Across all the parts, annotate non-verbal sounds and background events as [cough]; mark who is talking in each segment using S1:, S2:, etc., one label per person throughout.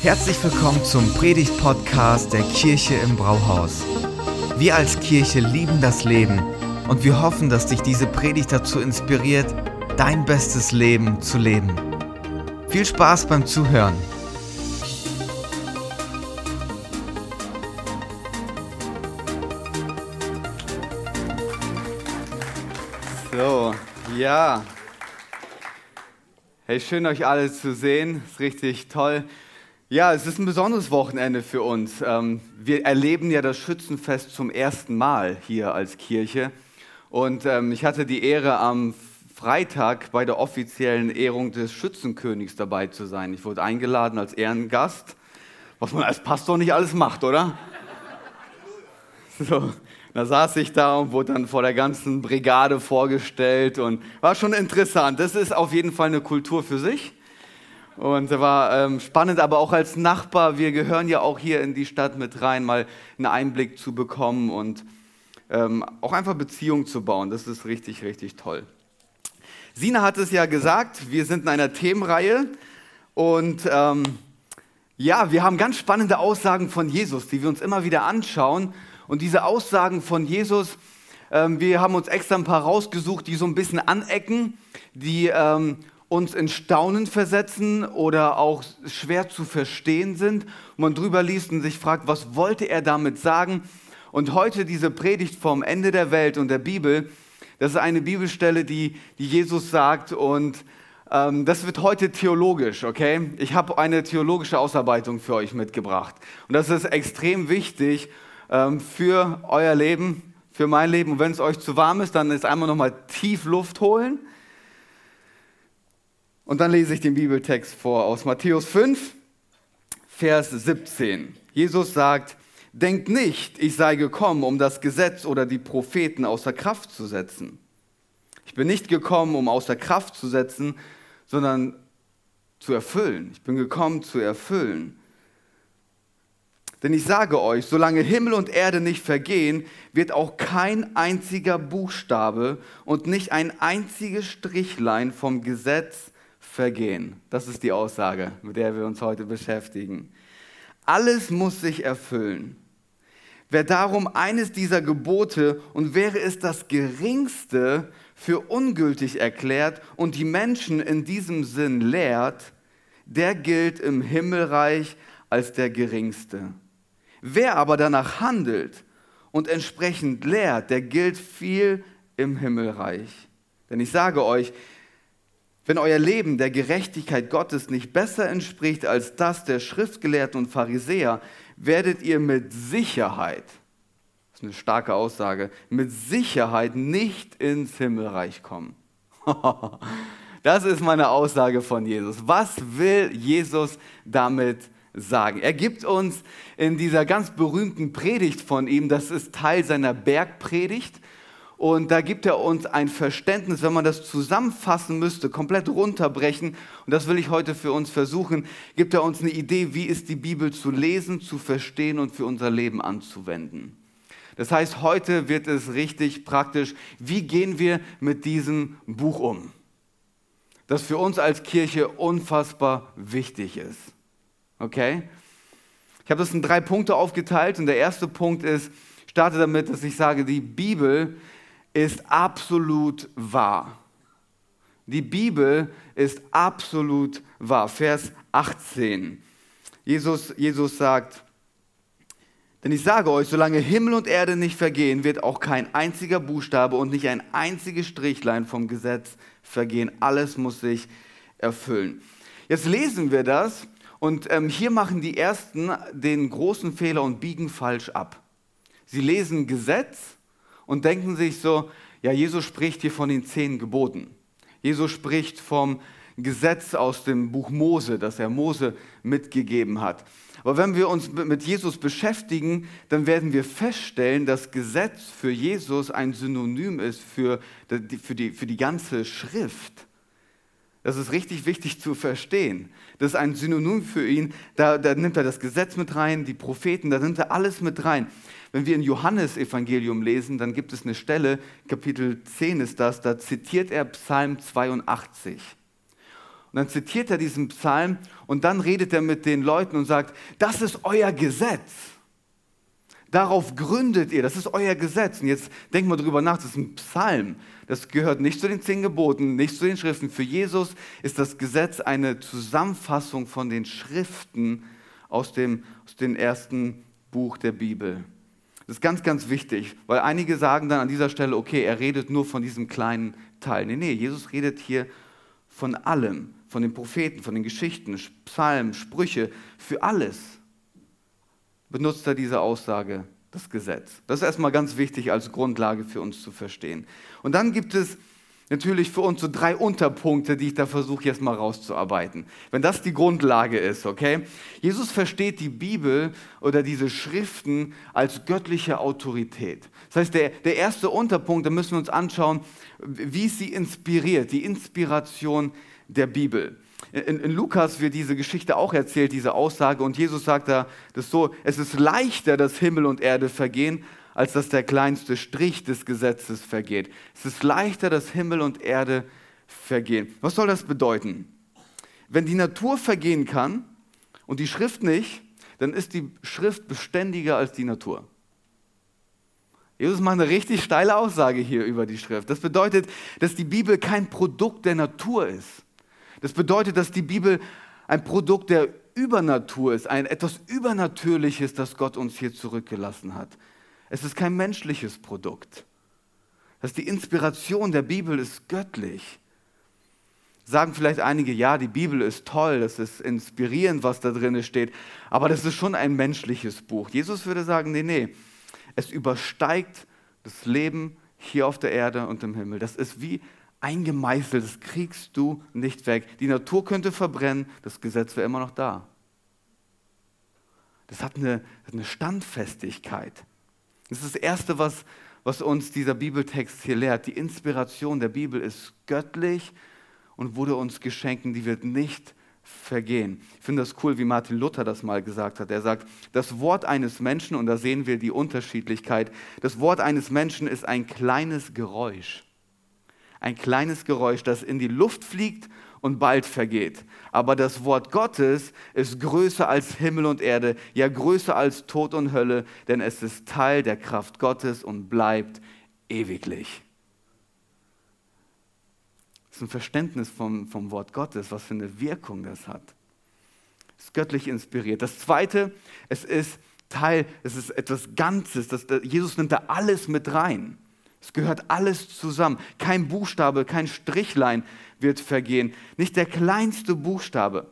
S1: Herzlich willkommen zum Predigt-Podcast der Kirche im Brauhaus. Wir als Kirche lieben das Leben und wir hoffen, dass dich diese Predigt dazu inspiriert, dein bestes Leben zu leben. Viel Spaß beim Zuhören.
S2: So, ja. Hey, schön euch alle zu sehen. Ist richtig toll. Ja, es ist ein besonderes Wochenende für uns. Ähm, wir erleben ja das Schützenfest zum ersten Mal hier als Kirche. Und ähm, ich hatte die Ehre, am Freitag bei der offiziellen Ehrung des Schützenkönigs dabei zu sein. Ich wurde eingeladen als Ehrengast, was man als Pastor nicht alles macht, oder? So, da saß ich da und wurde dann vor der ganzen Brigade vorgestellt und war schon interessant. Das ist auf jeden Fall eine Kultur für sich. Und war ähm, spannend, aber auch als Nachbar, wir gehören ja auch hier in die Stadt mit rein, mal einen Einblick zu bekommen und ähm, auch einfach Beziehungen zu bauen. Das ist richtig, richtig toll. Sina hat es ja gesagt, wir sind in einer Themenreihe und ähm, ja, wir haben ganz spannende Aussagen von Jesus, die wir uns immer wieder anschauen. Und diese Aussagen von Jesus, ähm, wir haben uns extra ein paar rausgesucht, die so ein bisschen anecken, die ähm, uns in Staunen versetzen oder auch schwer zu verstehen sind, wo man drüber liest und sich fragt, was wollte er damit sagen? Und heute diese Predigt vom Ende der Welt und der Bibel, das ist eine Bibelstelle, die, die Jesus sagt und ähm, das wird heute theologisch, okay? Ich habe eine theologische Ausarbeitung für euch mitgebracht und das ist extrem wichtig ähm, für euer Leben, für mein Leben. Und wenn es euch zu warm ist, dann ist einmal nochmal tief Luft holen und dann lese ich den Bibeltext vor aus Matthäus 5, Vers 17. Jesus sagt, denkt nicht, ich sei gekommen, um das Gesetz oder die Propheten außer Kraft zu setzen. Ich bin nicht gekommen, um außer Kraft zu setzen, sondern zu erfüllen. Ich bin gekommen zu erfüllen. Denn ich sage euch, solange Himmel und Erde nicht vergehen, wird auch kein einziger Buchstabe und nicht ein einziges Strichlein vom Gesetz vergehen. Das ist die Aussage, mit der wir uns heute beschäftigen. Alles muss sich erfüllen. Wer darum eines dieser Gebote und wäre es das geringste für ungültig erklärt und die Menschen in diesem Sinn lehrt, der gilt im Himmelreich als der geringste. Wer aber danach handelt und entsprechend lehrt, der gilt viel im Himmelreich. Denn ich sage euch, wenn euer Leben der Gerechtigkeit Gottes nicht besser entspricht als das der Schriftgelehrten und Pharisäer, werdet ihr mit Sicherheit, das ist eine starke Aussage, mit Sicherheit nicht ins Himmelreich kommen. [laughs] Das ist meine Aussage von Jesus. Was will Jesus damit sagen? Er gibt uns in dieser ganz berühmten Predigt von ihm, das ist Teil seiner Bergpredigt, und da gibt er uns ein Verständnis, wenn man das zusammenfassen müsste, komplett runterbrechen. Und das will ich heute für uns versuchen. Gibt er uns eine Idee, wie ist die Bibel zu lesen, zu verstehen und für unser Leben anzuwenden. Das heißt, heute wird es richtig praktisch. Wie gehen wir mit diesem Buch um? Das für uns als Kirche unfassbar wichtig ist. Okay? Ich habe das in drei Punkte aufgeteilt und der erste Punkt ist, starte damit, dass ich sage, die Bibel ist absolut wahr. Die Bibel ist absolut wahr. Vers 18. Jesus, Jesus sagt, denn ich sage euch, solange Himmel und Erde nicht vergehen, wird auch kein einziger Buchstabe und nicht ein einziges Strichlein vom Gesetz vergehen. Alles muss sich erfüllen. Jetzt lesen wir das und ähm, hier machen die Ersten den großen Fehler und biegen falsch ab. Sie lesen Gesetz und denken sich so, ja, Jesus spricht hier von den zehn Geboten. Jesus spricht vom Gesetz aus dem Buch Mose, das er Mose mitgegeben hat. Aber wenn wir uns mit Jesus beschäftigen, dann werden wir feststellen, dass Gesetz für Jesus ein Synonym ist für die, für die, für die ganze Schrift. Das ist richtig wichtig zu verstehen. Das ist ein Synonym für ihn. Da, da nimmt er das Gesetz mit rein, die Propheten, da nimmt er alles mit rein. Wenn wir in Johannes Evangelium lesen, dann gibt es eine Stelle, Kapitel 10 ist das, da zitiert er Psalm 82. Und dann zitiert er diesen Psalm und dann redet er mit den Leuten und sagt, das ist euer Gesetz. Darauf gründet ihr, das ist euer Gesetz. Und jetzt denkt mal drüber nach, das ist ein Psalm. Das gehört nicht zu den zehn Geboten, nicht zu den Schriften. Für Jesus ist das Gesetz eine Zusammenfassung von den Schriften aus dem, aus dem ersten Buch der Bibel. Das ist ganz, ganz wichtig, weil einige sagen dann an dieser Stelle, okay, er redet nur von diesem kleinen Teil. Nee, nee, Jesus redet hier von allem, von den Propheten, von den Geschichten, Psalmen, Sprüche, für alles benutzt er diese Aussage, das Gesetz. Das ist erstmal ganz wichtig als Grundlage für uns zu verstehen. Und dann gibt es natürlich für uns so drei Unterpunkte, die ich da versuche jetzt mal rauszuarbeiten. Wenn das die Grundlage ist, okay? Jesus versteht die Bibel oder diese Schriften als göttliche Autorität. Das heißt, der, der erste Unterpunkt, da müssen wir uns anschauen, wie sie inspiriert, die Inspiration der Bibel. In, in, Lukas wird diese Geschichte auch erzählt, diese Aussage, und Jesus sagt da das so: Es ist leichter, dass Himmel und Erde vergehen, als dass der kleinste Strich des Gesetzes vergeht. Es ist leichter, dass Himmel und Erde vergehen. Was soll das bedeuten? Wenn die Natur vergehen kann und die Schrift nicht, dann ist die Schrift beständiger als die Natur. Jesus macht eine richtig steile Aussage hier über die Schrift. Das bedeutet, dass die Bibel kein Produkt der Natur ist. Das bedeutet, dass die Bibel ein Produkt der Übernatur ist, ein etwas Übernatürliches, das Gott uns hier zurückgelassen hat. Es ist kein menschliches Produkt. Das die Inspiration der Bibel ist göttlich. Sagen vielleicht einige, ja, die Bibel ist toll, das ist inspirierend, was da drin steht, aber das ist schon ein menschliches Buch. Jesus würde sagen, nee, nee, es übersteigt das Leben hier auf der Erde und im Himmel. Das ist wie eingemeißelt, das kriegst du nicht weg. Die Natur könnte verbrennen, das Gesetz wäre immer noch da. Das hat eine, eine Standfestigkeit. Das ist das Erste, was, was uns dieser Bibeltext hier lehrt. Die Inspiration der Bibel ist göttlich und wurde uns geschenkt, die wird nicht vergehen. Ich finde das cool, wie Martin Luther das mal gesagt hat. Er sagt, das Wort eines Menschen, und da sehen wir die Unterschiedlichkeit, das Wort eines Menschen ist ein kleines Geräusch ein kleines Geräusch, das in die Luft fliegt und bald vergeht. Aber das Wort Gottes ist größer als Himmel und Erde, ja größer als Tod und Hölle, denn es ist Teil der Kraft Gottes und bleibt ewiglich. Das ist ein Verständnis vom, vom Wort Gottes, was für eine Wirkung das hat. Es ist göttlich inspiriert. Das Zweite, es ist Teil, es ist etwas Ganzes. Das, Jesus nimmt da alles mit rein. Es gehört alles zusammen. Kein Buchstabe, kein Strichlein wird vergehen. Nicht der kleinste Buchstabe.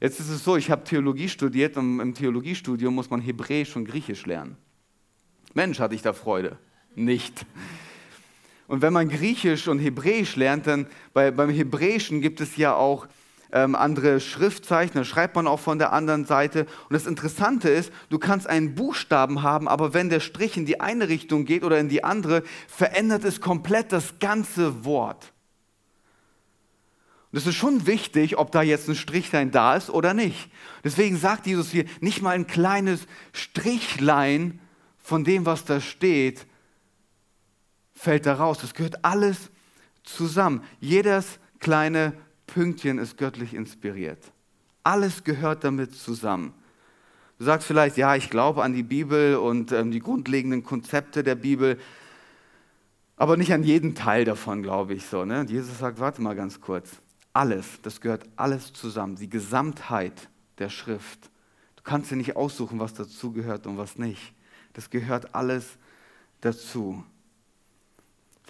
S2: Jetzt ist es so, ich habe Theologie studiert und im Theologiestudium muss man Hebräisch und Griechisch lernen. Mensch, hatte ich da Freude. Nicht. Und wenn man Griechisch und Hebräisch lernt, dann bei, beim Hebräischen gibt es ja auch ähm, andere Schriftzeichen, dann schreibt man auch von der anderen Seite. Und das Interessante ist, du kannst einen Buchstaben haben, aber wenn der Strich in die eine Richtung geht oder in die andere, verändert es komplett das ganze Wort. Und es ist schon wichtig, ob da jetzt ein Strichlein da ist oder nicht. Deswegen sagt Jesus hier, nicht mal ein kleines Strichlein von dem, was da steht, fällt da raus. Das gehört alles zusammen. Jedes kleine Pünktchen ist göttlich inspiriert. Alles gehört damit zusammen. Du sagst vielleicht, ja, ich glaube an die Bibel und ähm, die grundlegenden Konzepte der Bibel, aber nicht an jeden Teil davon, glaube ich so. Ne? Jesus sagt, warte mal ganz kurz. Alles, das gehört alles zusammen. Die Gesamtheit der Schrift. Du kannst dir nicht aussuchen, was dazu gehört und was nicht. Das gehört alles dazu.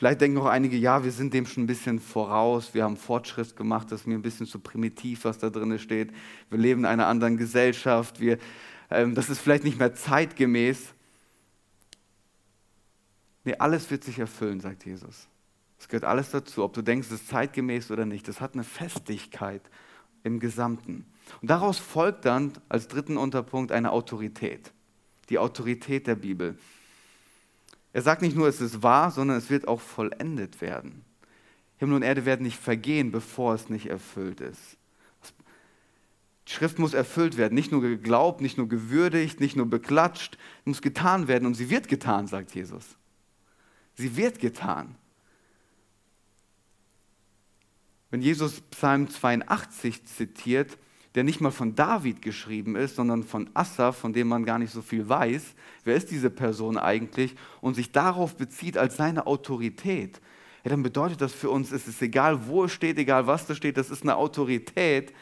S2: Vielleicht denken auch einige, ja, wir sind dem schon ein bisschen voraus, wir haben Fortschritt gemacht, das ist mir ein bisschen zu primitiv, was da drin steht. Wir leben in einer anderen Gesellschaft, wir, ähm, das ist vielleicht nicht mehr zeitgemäß. Nee, alles wird sich erfüllen, sagt Jesus. Es gehört alles dazu, ob du denkst, es ist zeitgemäß oder nicht. Das hat eine Festigkeit im Gesamten. Und daraus folgt dann als dritten Unterpunkt eine Autorität. Die Autorität der Bibel. Er sagt nicht nur, es ist wahr, sondern es wird auch vollendet werden. Himmel und Erde werden nicht vergehen, bevor es nicht erfüllt ist. Die Schrift muss erfüllt werden, nicht nur geglaubt, nicht nur gewürdigt, nicht nur beklatscht, muss getan werden und sie wird getan, sagt Jesus. Sie wird getan. Wenn Jesus Psalm 82 zitiert, der nicht mal von David geschrieben ist, sondern von Assa, von dem man gar nicht so viel weiß, wer ist diese Person eigentlich, und sich darauf bezieht als seine Autorität, ja, dann bedeutet das für uns, es ist egal, wo es steht, egal was da steht, das ist eine Autorität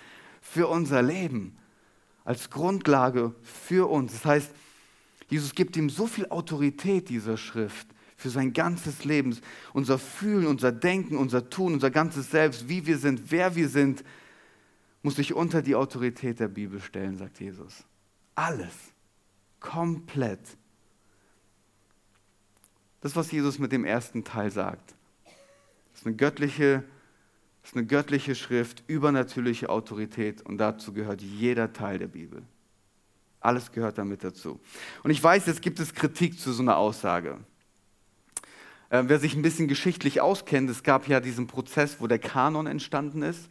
S2: für unser Leben, als Grundlage für uns. Das heißt, Jesus gibt ihm so viel Autorität, dieser Schrift, für sein ganzes Leben. Unser Fühlen, unser Denken, unser Tun, unser ganzes Selbst, wie wir sind, wer wir sind, muss sich unter die Autorität der Bibel stellen, sagt Jesus. Alles. Komplett. Das, was Jesus mit dem ersten Teil sagt. Ist eine göttliche, ist eine göttliche Schrift, übernatürliche Autorität und dazu gehört jeder Teil der Bibel. Alles gehört damit dazu. Und ich weiß, jetzt gibt es Kritik zu so einer Aussage. Äh, wer sich ein bisschen geschichtlich auskennt, es gab ja diesen Prozess, wo der Kanon entstanden ist,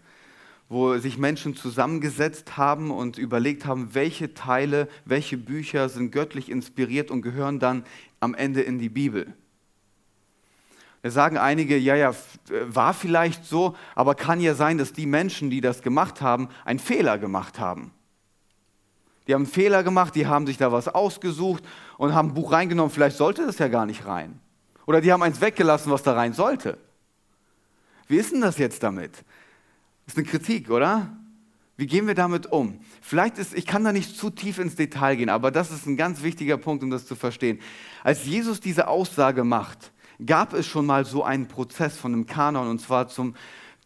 S2: wo sich Menschen zusammengesetzt haben und überlegt haben, welche Teile, welche Bücher sind göttlich inspiriert und gehören dann am Ende in die Bibel. Da sagen einige, ja, ja, war vielleicht so, aber kann ja sein, dass die Menschen, die das gemacht haben, einen Fehler gemacht haben. Die haben einen Fehler gemacht, die haben sich da was ausgesucht und haben ein Buch reingenommen, vielleicht sollte das ja gar nicht rein. Oder die haben eins weggelassen, was da rein sollte. Wie ist denn das jetzt damit? Das ist eine Kritik, oder? Wie gehen wir damit um? Vielleicht ist, ich kann da nicht zu tief ins Detail gehen, aber das ist ein ganz wichtiger Punkt, um das zu verstehen. Als Jesus diese Aussage macht, gab es schon mal so einen Prozess von einem Kanon, und zwar zum,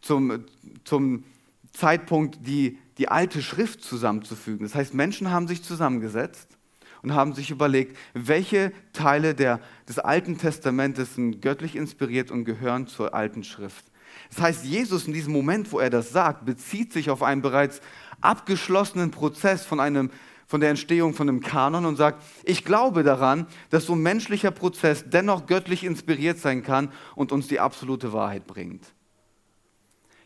S2: zum, zum Zeitpunkt, die, die alte Schrift zusammenzufügen. Das heißt, Menschen haben sich zusammengesetzt und haben sich überlegt, welche Teile der, des Alten Testamentes sind göttlich inspiriert und gehören zur alten Schrift. Das heißt, Jesus in diesem Moment, wo er das sagt, bezieht sich auf einen bereits abgeschlossenen Prozess von einem von der Entstehung von einem Kanon und sagt, ich glaube daran, dass so ein menschlicher Prozess dennoch göttlich inspiriert sein kann und uns die absolute Wahrheit bringt.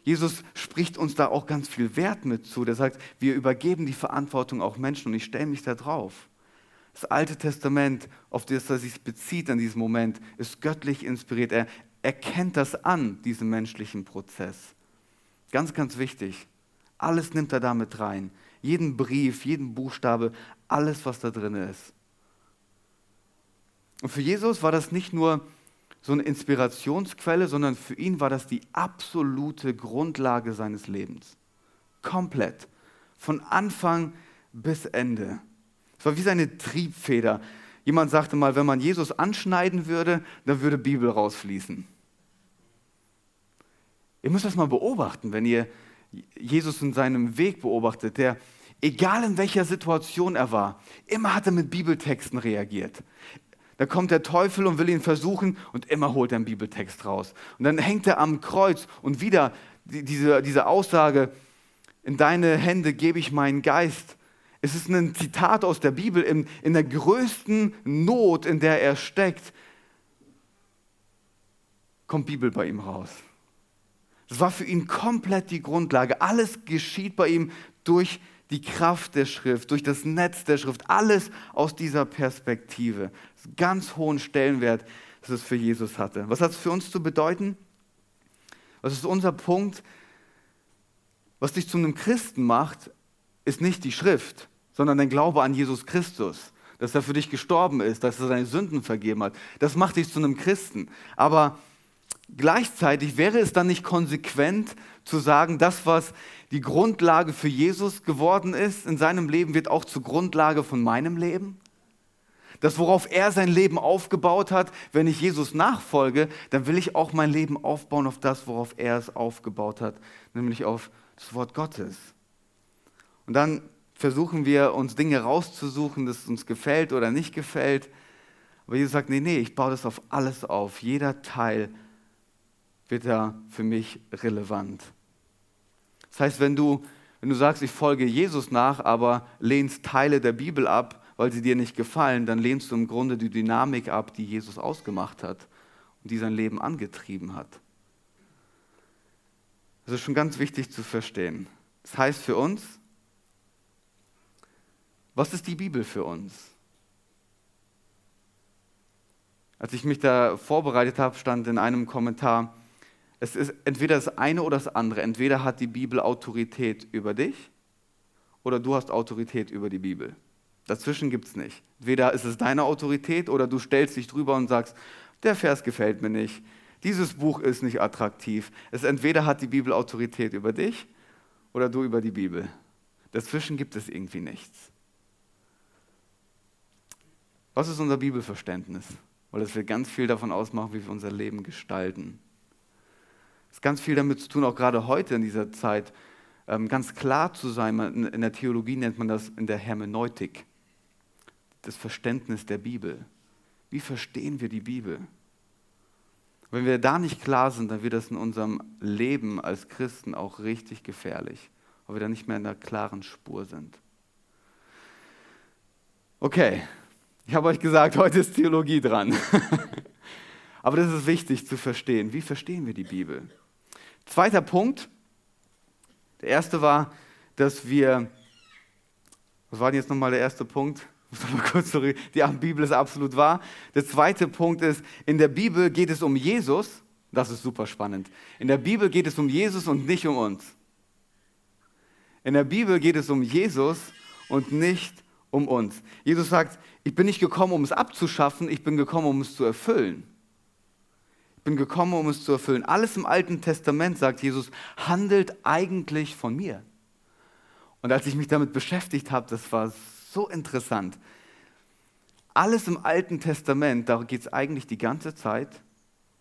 S2: Jesus spricht uns da auch ganz viel Wert mit zu. Der sagt, wir übergeben die Verantwortung auch Menschen und ich stelle mich da drauf. Das Alte Testament, auf das er sich bezieht in diesem Moment, ist göttlich inspiriert. Er erkennt das an, diesen menschlichen Prozess. Ganz, ganz wichtig. Alles nimmt er damit rein jeden Brief, jeden Buchstabe, alles, was da drin ist. Und für Jesus war das nicht nur so eine Inspirationsquelle, sondern für ihn war das die absolute Grundlage seines Lebens. Komplett. Von Anfang bis Ende. Es war wie seine Triebfeder. Jemand sagte mal, wenn man Jesus anschneiden würde, dann würde Bibel rausfließen. Ihr müsst das mal beobachten, wenn ihr Jesus in seinem Weg beobachtet. Der, Egal in welcher Situation er war, immer hat er mit Bibeltexten reagiert. Da kommt der Teufel und will ihn versuchen und immer holt er einen Bibeltext raus. Und dann hängt er am Kreuz und wieder diese, diese Aussage, in deine Hände gebe ich meinen Geist. Es ist ein Zitat aus der Bibel, in, in der größten Not, in der er steckt, kommt Bibel bei ihm raus. Das war für ihn komplett die Grundlage. Alles geschieht bei ihm durch die Kraft der Schrift, durch das Netz der Schrift, alles aus dieser Perspektive. Ganz hohen Stellenwert, das es für Jesus hatte. Was hat es für uns zu bedeuten? Was ist unser Punkt? Was dich zu einem Christen macht, ist nicht die Schrift, sondern dein Glaube an Jesus Christus, dass er für dich gestorben ist, dass er seine Sünden vergeben hat. Das macht dich zu einem Christen. Aber gleichzeitig wäre es dann nicht konsequent zu sagen, das, was die Grundlage für Jesus geworden ist in seinem Leben, wird auch zur Grundlage von meinem Leben? Das, worauf er sein Leben aufgebaut hat, wenn ich Jesus nachfolge, dann will ich auch mein Leben aufbauen auf das, worauf er es aufgebaut hat, nämlich auf das Wort Gottes. Und dann versuchen wir uns Dinge rauszusuchen, das uns gefällt oder nicht gefällt. Aber Jesus sagt, nee, nee, ich baue das auf alles auf. Jeder Teil wird da für mich relevant. Das heißt, wenn du, wenn du sagst, ich folge Jesus nach, aber lehnst Teile der Bibel ab, weil sie dir nicht gefallen, dann lehnst du im Grunde die Dynamik ab, die Jesus ausgemacht hat und die sein Leben angetrieben hat. Das ist schon ganz wichtig zu verstehen. Das heißt für uns, was ist die Bibel für uns? Als ich mich da vorbereitet habe, stand in einem Kommentar, Es ist entweder das eine oder das andere. Entweder hat die Bibel Autorität über dich oder du hast Autorität über die Bibel. Dazwischen gibt es nicht. Entweder ist es deine Autorität oder du stellst dich drüber und sagst, der Vers gefällt mir nicht, dieses Buch ist nicht attraktiv. Es entweder hat die Bibel Autorität über dich oder du über die Bibel. Dazwischen gibt es irgendwie nichts. Was ist unser Bibelverständnis? Weil es will ganz viel davon ausmachen, wie wir unser Leben gestalten. Hat ganz viel damit zu tun, auch gerade heute in dieser Zeit, ähm, ganz klar zu sein. In der Theologie nennt man das in der Hermeneutik, das Verständnis der Bibel. Wie verstehen wir die Bibel? Wenn wir da nicht klar sind, dann wird das in unserem Leben als Christen auch richtig gefährlich, weil wir da nicht mehr in einer klaren Spur sind. Okay, ich habe euch gesagt, [laughs] heute ist Theologie dran. [laughs] Aber das ist wichtig zu verstehen. Wie verstehen wir die Bibel? Zweiter Punkt. Der erste war, dass wir, was war denn jetzt nochmal der erste Punkt? [laughs] Die Bibel ist absolut wahr. Der zweite Punkt ist, in der Bibel geht es um Jesus. Das ist super spannend. In der Bibel geht es um Jesus und nicht um uns. In der Bibel geht es um Jesus und nicht um uns. Jesus sagt, ich bin nicht gekommen, um es abzuschaffen, ich bin gekommen, um es zu erfüllen. Bin gekommen, um es zu erfüllen. Alles im Alten Testament, sagt Jesus, handelt eigentlich von mir. Und als ich mich damit beschäftigt habe, das war so interessant. Alles im Alten Testament, da geht es eigentlich die ganze Zeit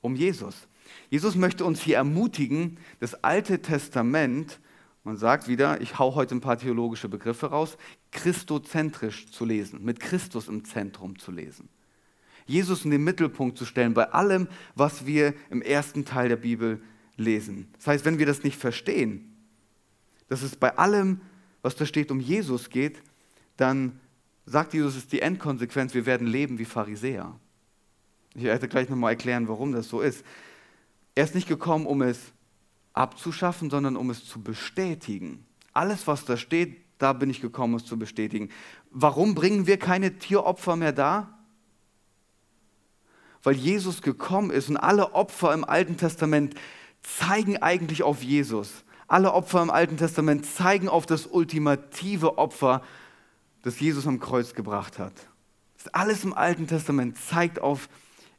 S2: um Jesus. Jesus möchte uns hier ermutigen, das Alte Testament man sagt wieder, ich hau heute ein paar theologische Begriffe raus, christozentrisch zu lesen, mit Christus im Zentrum zu lesen. Jesus in den Mittelpunkt zu stellen bei allem, was wir im ersten Teil der Bibel lesen. Das heißt, wenn wir das nicht verstehen, dass es bei allem, was da steht, um Jesus geht, dann sagt Jesus, es ist die Endkonsequenz, wir werden leben wie Pharisäer. Ich werde gleich nochmal erklären, warum das so ist. Er ist nicht gekommen, um es abzuschaffen, sondern um es zu bestätigen. Alles, was da steht, da bin ich gekommen, es zu bestätigen. Warum bringen wir keine Tieropfer mehr da? Weil Jesus gekommen ist und alle Opfer im Alten Testament zeigen eigentlich auf Jesus. Alle Opfer im Alten Testament zeigen auf das ultimative Opfer, das Jesus am Kreuz gebracht hat. Alles im Alten Testament zeigt auf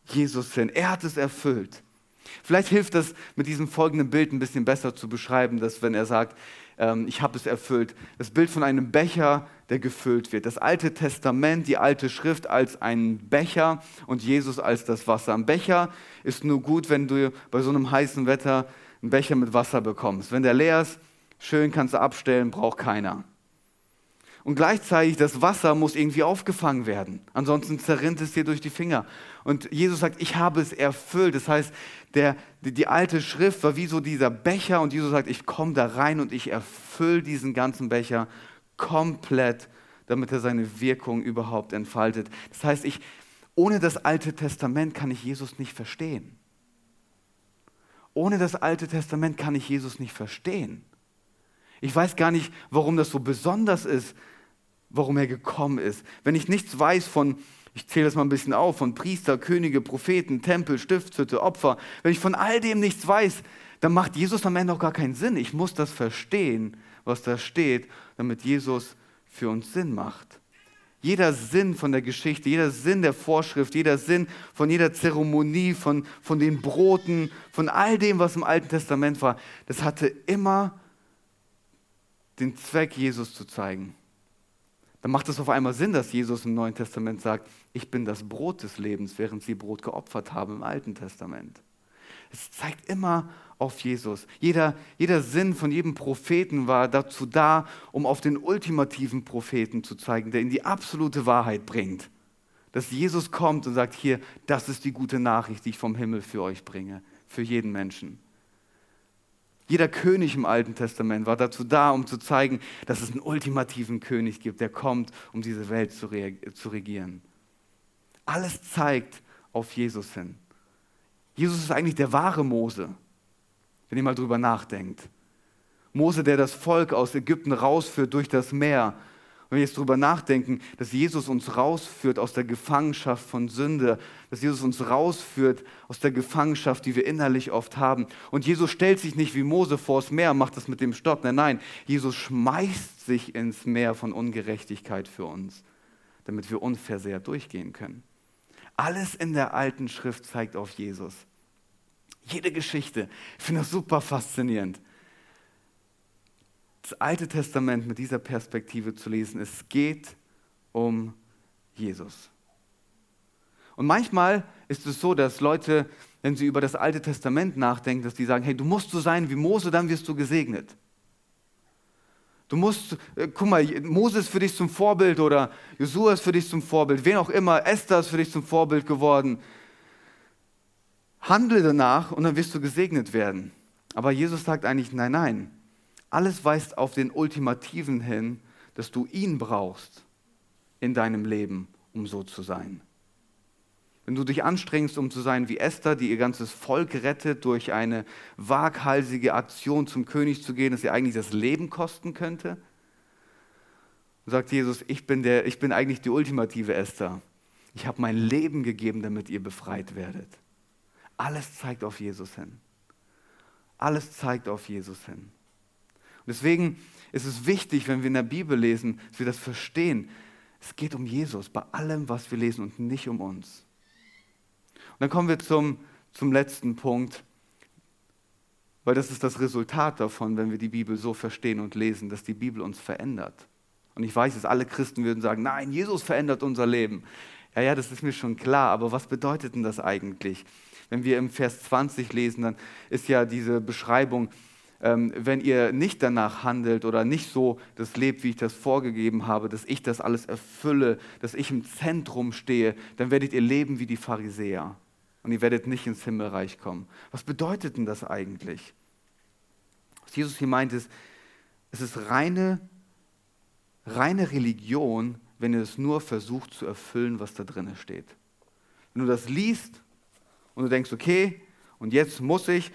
S2: Jesus hin. Er hat es erfüllt. Vielleicht hilft das mit diesem folgenden Bild ein bisschen besser zu beschreiben, dass wenn er sagt, ähm, ich habe es erfüllt, das Bild von einem Becher, der gefüllt wird. Das Alte Testament, die alte Schrift als ein Becher und Jesus als das Wasser. Ein Becher ist nur gut, wenn du bei so einem heißen Wetter einen Becher mit Wasser bekommst. Wenn der leer ist, schön kannst du abstellen, braucht keiner. Und gleichzeitig das Wasser muss irgendwie aufgefangen werden. Ansonsten zerrinnt es dir durch die Finger. Und Jesus sagt, ich habe es erfüllt. Das heißt, der, die, die alte Schrift war wie so dieser Becher und Jesus sagt, ich komme da rein und ich erfülle diesen ganzen Becher komplett, damit er seine Wirkung überhaupt entfaltet. Das heißt, ich, ohne das Alte Testament kann ich Jesus nicht verstehen. Ohne das Alte Testament kann ich Jesus nicht verstehen. Ich weiß gar nicht, warum das so besonders ist, warum er gekommen ist. Wenn ich nichts weiß von, ich zähle das mal ein bisschen auf, von Priester, Könige, Propheten, Tempel, Stiftshütte, Opfer, wenn ich von all dem nichts weiß, dann macht Jesus am Ende auch gar keinen Sinn. Ich muss das verstehen, was da steht, damit Jesus für uns Sinn macht. Jeder Sinn von der Geschichte, jeder Sinn der Vorschrift, jeder Sinn von jeder Zeremonie, von, von den Broten, von all dem, was im Alten Testament war, das hatte immer den Zweck, Jesus zu zeigen dann macht es auf einmal Sinn, dass Jesus im Neuen Testament sagt, ich bin das Brot des Lebens, während sie Brot geopfert haben im Alten Testament. Es zeigt immer auf Jesus. Jeder, jeder Sinn von jedem Propheten war dazu da, um auf den ultimativen Propheten zu zeigen, der in die absolute Wahrheit bringt. Dass Jesus kommt und sagt, hier, das ist die gute Nachricht, die ich vom Himmel für euch bringe, für jeden Menschen. Jeder König im Alten Testament war dazu da, um zu zeigen, dass es einen ultimativen König gibt, der kommt, um diese Welt zu, zu regieren. Alles zeigt auf Jesus hin. Jesus ist eigentlich der wahre Mose, wenn ihr mal drüber nachdenkt. Mose, der das Volk aus Ägypten rausführt durch das Meer wenn wir jetzt darüber nachdenken, dass Jesus uns rausführt aus der Gefangenschaft von Sünde, dass Jesus uns rausführt aus der Gefangenschaft, die wir innerlich oft haben. Und Jesus stellt sich nicht wie Mose vors Meer, macht das mit dem Stock. Nein, nein, Jesus schmeißt sich ins Meer von Ungerechtigkeit für uns, damit wir unversehrt durchgehen können. Alles in der alten Schrift zeigt auf Jesus. Jede Geschichte. Ich finde das super faszinierend das Alte Testament mit dieser Perspektive zu lesen. Es geht um Jesus. Und manchmal ist es so, dass Leute, wenn sie über das Alte Testament nachdenken, dass die sagen, hey, du musst so sein wie Mose, dann wirst du gesegnet. Du musst, äh, guck mal, Mose ist für dich zum Vorbild oder Josua ist für dich zum Vorbild, wen auch immer, Esther ist für dich zum Vorbild geworden. Handle danach und dann wirst du gesegnet werden. Aber Jesus sagt eigentlich, nein, nein, alles weist auf den Ultimativen hin, dass du ihn brauchst in deinem Leben, um so zu sein. Wenn du dich anstrengst, um zu sein wie Esther, die ihr ganzes Volk rettet, durch eine waghalsige Aktion zum König zu gehen, das ihr eigentlich das Leben kosten könnte, sagt Jesus, ich bin, der, ich bin eigentlich die ultimative Esther. Ich habe mein Leben gegeben, damit ihr befreit werdet. Alles zeigt auf Jesus hin. Alles zeigt auf Jesus hin. Deswegen ist es wichtig, wenn wir in der Bibel lesen, dass wir das verstehen. Es geht um Jesus bei allem, was wir lesen und nicht um uns. Und dann kommen wir zum, zum letzten Punkt, weil das ist das Resultat davon, wenn wir die Bibel so verstehen und lesen, dass die Bibel uns verändert. Und ich weiß, dass alle Christen würden sagen, nein, Jesus verändert unser Leben. Ja, ja, das ist mir schon klar, aber was bedeutet denn das eigentlich? Wenn wir im Vers 20 lesen, dann ist ja diese Beschreibung, wenn ihr nicht danach handelt oder nicht so das lebt, wie ich das vorgegeben habe, dass ich das alles erfülle, dass ich im Zentrum stehe, dann werdet ihr leben wie die Pharisäer und ihr werdet nicht ins Himmelreich kommen. Was bedeutet denn das eigentlich? Was Jesus hier meint ist, es ist reine, reine Religion, wenn ihr es nur versucht zu erfüllen, was da drin steht. Wenn du das liest und du denkst, okay, und jetzt muss ich,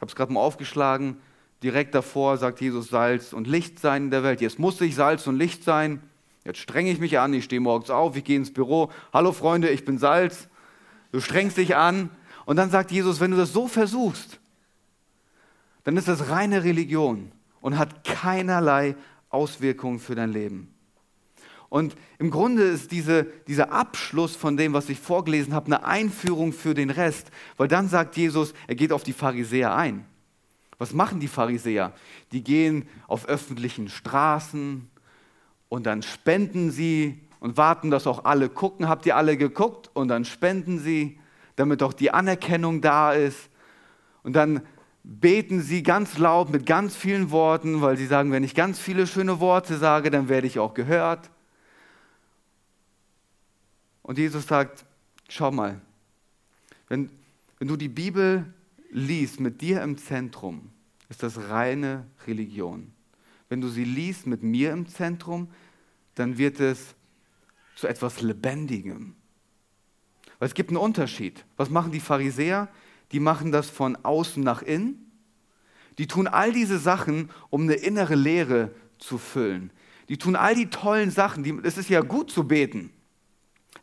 S2: habe es gerade mal aufgeschlagen. Direkt davor sagt Jesus Salz und Licht sein in der Welt. Jetzt muss ich Salz und Licht sein. Jetzt strenge ich mich an. Ich stehe morgens auf, ich gehe ins Büro. Hallo Freunde, ich bin Salz. Du strengst dich an. Und dann sagt Jesus, wenn du das so versuchst, dann ist das reine Religion und hat keinerlei Auswirkungen für dein Leben. Und im Grunde ist diese, dieser Abschluss von dem, was ich vorgelesen habe, eine Einführung für den Rest, weil dann sagt Jesus, er geht auf die Pharisäer ein. Was machen die Pharisäer? Die gehen auf öffentlichen Straßen und dann spenden sie und warten, dass auch alle gucken. Habt ihr alle geguckt? Und dann spenden sie, damit auch die Anerkennung da ist. Und dann beten sie ganz laut mit ganz vielen Worten, weil sie sagen, wenn ich ganz viele schöne Worte sage, dann werde ich auch gehört. Und Jesus sagt, schau mal, wenn, wenn du die Bibel liest mit dir im Zentrum, ist das reine Religion. Wenn du sie liest mit mir im Zentrum, dann wird es zu etwas Lebendigem. Weil es gibt einen Unterschied. Was machen die Pharisäer? Die machen das von außen nach innen. Die tun all diese Sachen, um eine innere Leere zu füllen. Die tun all die tollen Sachen. Die, es ist ja gut zu beten.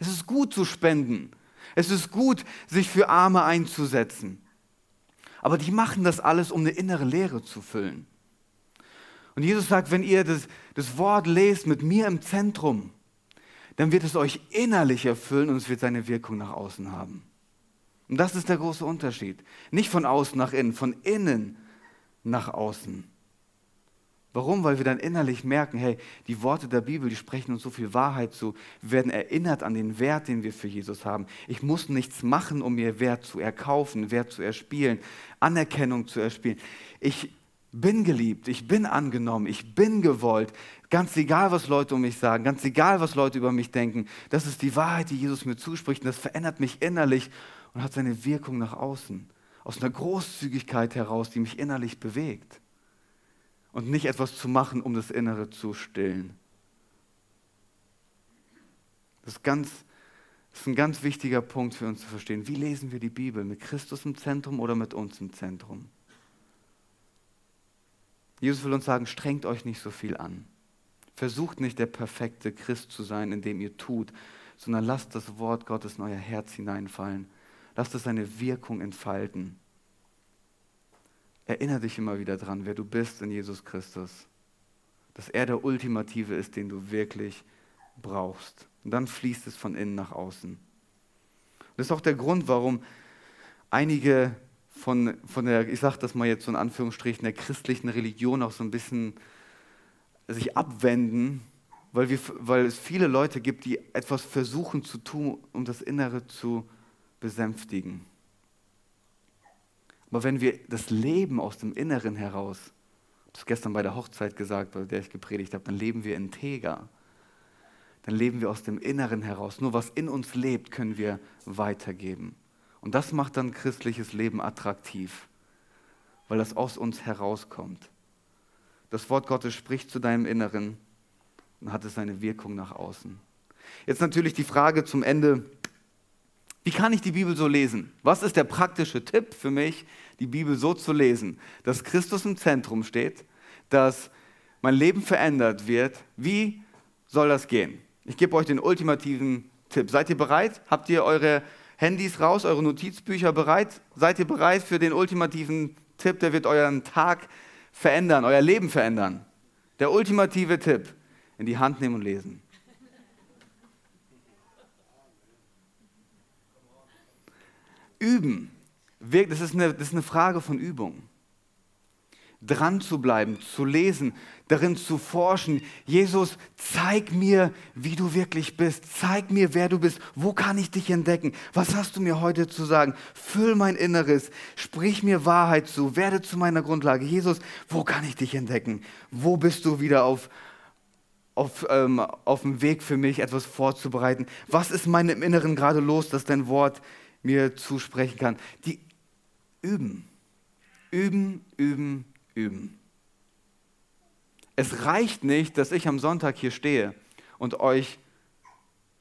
S2: Es ist gut zu spenden. Es ist gut, sich für Arme einzusetzen. Aber die machen das alles, um eine innere Leere zu füllen. Und Jesus sagt, wenn ihr das, das Wort lest mit mir im Zentrum, dann wird es euch innerlich erfüllen und es wird seine Wirkung nach außen haben. Und das ist der große Unterschied. Nicht von außen nach innen, von innen nach außen. Warum? Weil wir dann innerlich merken, hey, die Worte der Bibel, die sprechen uns so viel Wahrheit zu. Wir werden erinnert an den Wert, den wir für Jesus haben. Ich muss nichts machen, um mir Wert zu erkaufen, Wert zu erspielen, Anerkennung zu erspielen. Ich bin geliebt, ich bin angenommen, ich bin gewollt. Ganz egal, was Leute um mich sagen, ganz egal, was Leute über mich denken. Das ist die Wahrheit, die Jesus mir zuspricht und das verändert mich innerlich und hat seine Wirkung nach außen. Aus einer Großzügigkeit heraus, die mich innerlich bewegt und nicht etwas zu machen, um das Innere zu stillen. Das ist, ganz, das ist ein ganz wichtiger Punkt für uns zu verstehen. Wie lesen wir die Bibel? Mit Christus im Zentrum oder mit uns im Zentrum? Jesus will uns sagen, strengt euch nicht so viel an. Versucht nicht der perfekte Christ zu sein, in dem ihr tut, sondern lasst das Wort Gottes in euer Herz hineinfallen. Lasst es seine Wirkung entfalten. Erinnere dich immer wieder dran, wer du bist in Jesus Christus. Dass er der Ultimative ist, den du wirklich brauchst. Und dann fließt es von innen nach außen. Das ist auch der Grund, warum einige von, von der, ich sage das mal jetzt so in Anführungsstrichen, der christlichen Religion auch so ein bisschen sich abwenden, weil, wir, weil es viele Leute gibt, die etwas versuchen zu tun, um das Innere zu besänftigen. Aber wenn wir das Leben aus dem Inneren heraus, das gestern bei der Hochzeit gesagt, bei der ich gepredigt habe, dann leben wir integer. Dann leben wir aus dem Inneren heraus. Nur was in uns lebt, können wir weitergeben. Und das macht dann christliches Leben attraktiv, weil das aus uns herauskommt. Das Wort Gottes spricht zu deinem Inneren und hat es seine Wirkung nach außen. Jetzt natürlich die Frage zum Ende, wie kann ich die Bibel so lesen? Was ist der praktische Tipp für mich, die Bibel so zu lesen, dass Christus im Zentrum steht, dass mein Leben verändert wird? Wie soll das gehen? Ich gebe euch den ultimativen Tipp. Seid ihr bereit? Habt ihr eure Handys raus, eure Notizbücher bereit? Seid ihr bereit für den ultimativen Tipp, der wird euren Tag verändern, euer Leben verändern? Der ultimative Tipp. In die Hand nehmen und lesen. Üben. Das ist, eine, das ist eine Frage von Übung dran zu bleiben, zu lesen, darin zu forschen. Jesus, zeig mir, wie du wirklich bist. Zeig mir, wer du bist. Wo kann ich dich entdecken? Was hast du mir heute zu sagen? Füll mein Inneres. Sprich mir Wahrheit zu. Werde zu meiner Grundlage. Jesus, wo kann ich dich entdecken? Wo bist du wieder auf, auf, ähm, auf dem Weg für mich, etwas vorzubereiten? Was ist meinem Inneren gerade los, dass dein Wort mir zusprechen kann? Die üben. Üben, üben, üben. Es reicht nicht, dass ich am Sonntag hier stehe und euch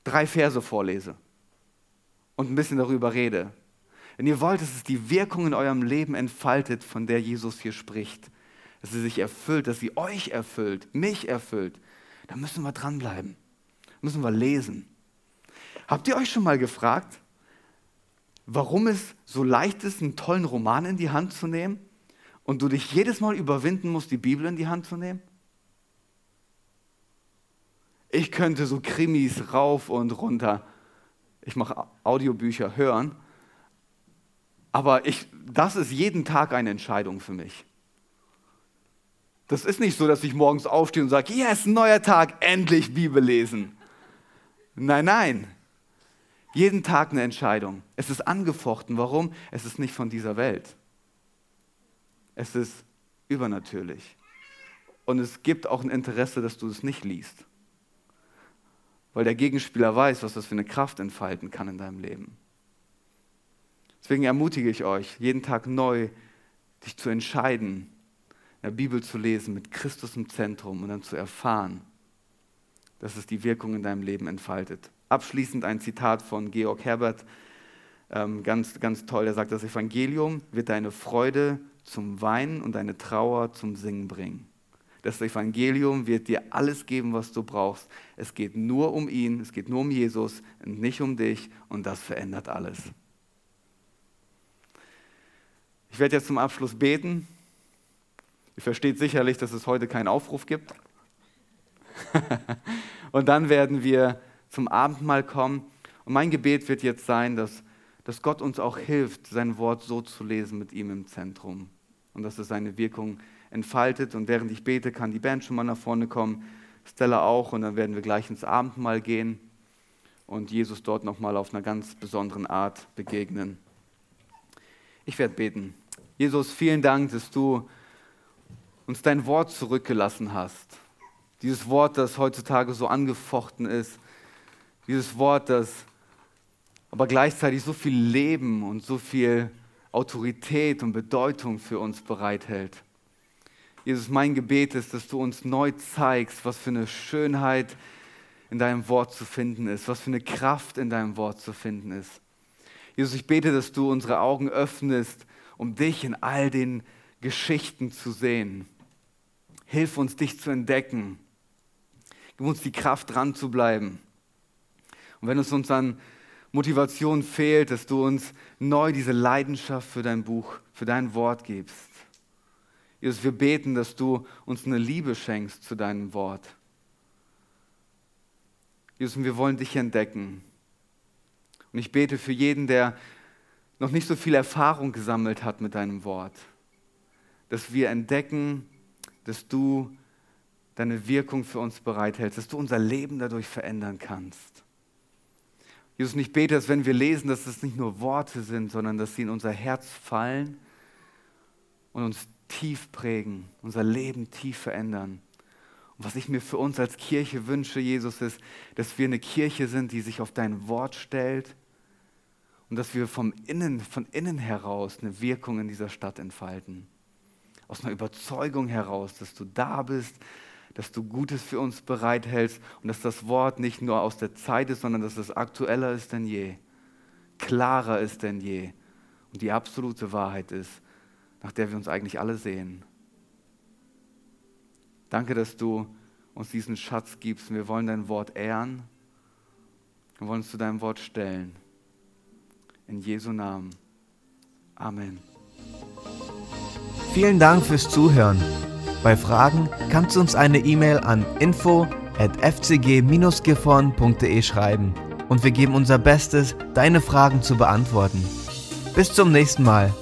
S2: drei Verse vorlese und ein bisschen darüber rede. Wenn ihr wollt, dass es die Wirkung in eurem Leben entfaltet, von der Jesus hier spricht, dass sie sich erfüllt, dass sie euch erfüllt, mich erfüllt, dann müssen wir dranbleiben, müssen wir lesen. Habt ihr euch schon mal gefragt, warum es so leicht ist, einen tollen Roman in die Hand zu nehmen und du dich jedes Mal überwinden musst, die Bibel in die Hand zu nehmen? Ich könnte so Krimis rauf und runter, ich mache Audiobücher hören, aber ich, das ist jeden Tag eine Entscheidung für mich. Das ist nicht so, dass ich morgens aufstehe und sage, yes, neuer Tag, endlich Bibel lesen. Nein, nein. Jeden Tag eine Entscheidung. Es ist angefochten. Warum? Es ist nicht von dieser Welt. Es ist übernatürlich. Und es gibt auch ein Interesse, dass du es nicht liest. Weil der Gegenspieler weiß, was das für eine Kraft entfalten kann in deinem Leben. Deswegen ermutige ich euch, jeden Tag neu dich zu entscheiden, in der Bibel zu lesen, mit Christus im Zentrum und dann zu erfahren, dass es die Wirkung in deinem Leben entfaltet. Abschließend ein Zitat von Georg Herbert, ähm, ganz, ganz toll, der sagt, das Evangelium wird deine Freude zum Weinen und deine Trauer zum Singen bringen. Das Evangelium wird dir alles geben, was du brauchst. Es geht nur um ihn, es geht nur um Jesus und nicht um dich und das verändert alles. Ich werde jetzt zum Abschluss beten. Ihr versteht sicherlich, dass es heute keinen Aufruf gibt. [laughs] und dann werden wir zum Abendmahl kommen. Und mein Gebet wird jetzt sein, dass, dass Gott uns auch hilft, sein Wort so zu lesen mit ihm im Zentrum und dass es seine Wirkung entfaltet. Und während ich bete, kann die Band schon mal nach vorne kommen, Stella auch, und dann werden wir gleich ins Abendmahl gehen und Jesus dort nochmal auf einer ganz besonderen Art begegnen. Ich werde beten. Jesus, vielen Dank, dass du uns dein Wort zurückgelassen hast. Dieses Wort, das heutzutage so angefochten ist. Dieses Wort, das aber gleichzeitig so viel Leben und so viel Autorität und Bedeutung für uns bereithält. Jesus, mein Gebet ist, dass du uns neu zeigst, was für eine Schönheit in deinem Wort zu finden ist, was für eine Kraft in deinem Wort zu finden ist. Jesus, ich bete, dass du unsere Augen öffnest, um dich in all den Geschichten zu sehen. Hilf uns, dich zu entdecken. Gib uns die Kraft, dran zu bleiben. Und wenn es uns an Motivation fehlt, dass du uns neu diese Leidenschaft für dein Buch, für dein Wort gibst. Jesus, wir beten, dass du uns eine Liebe schenkst zu deinem Wort. Jesus, wir wollen dich entdecken. Und ich bete für jeden, der noch nicht so viel Erfahrung gesammelt hat mit deinem Wort, dass wir entdecken, dass du deine Wirkung für uns bereithältst, dass du unser Leben dadurch verändern kannst. Jesus, ich bete, dass wenn wir lesen, dass es nicht nur Worte sind, sondern dass sie in unser Herz fallen und uns tief prägen, unser Leben tief verändern. Und was ich mir für uns als Kirche wünsche, Jesus, ist, dass wir eine Kirche sind, die sich auf dein Wort stellt und dass wir vom Innen, von innen heraus eine Wirkung in dieser Stadt entfalten. Aus einer Überzeugung heraus, dass du da bist, dass du Gutes für uns bereithältst und dass das Wort nicht nur aus der Zeit ist, sondern dass es aktueller ist denn je, klarer ist denn je und die absolute Wahrheit ist, nach der wir uns eigentlich alle sehen. Danke, dass du uns diesen Schatz gibst. Wir wollen dein Wort ehren. Wir wollen uns zu deinem Wort stellen. In Jesu Namen. Amen.
S1: Vielen Dank fürs Zuhören. Bei Fragen kannst du uns eine E-Mail an info at fcg-gifhorn.de schreiben und wir geben unser Bestes, deine Fragen zu beantworten. Bis zum nächsten Mal.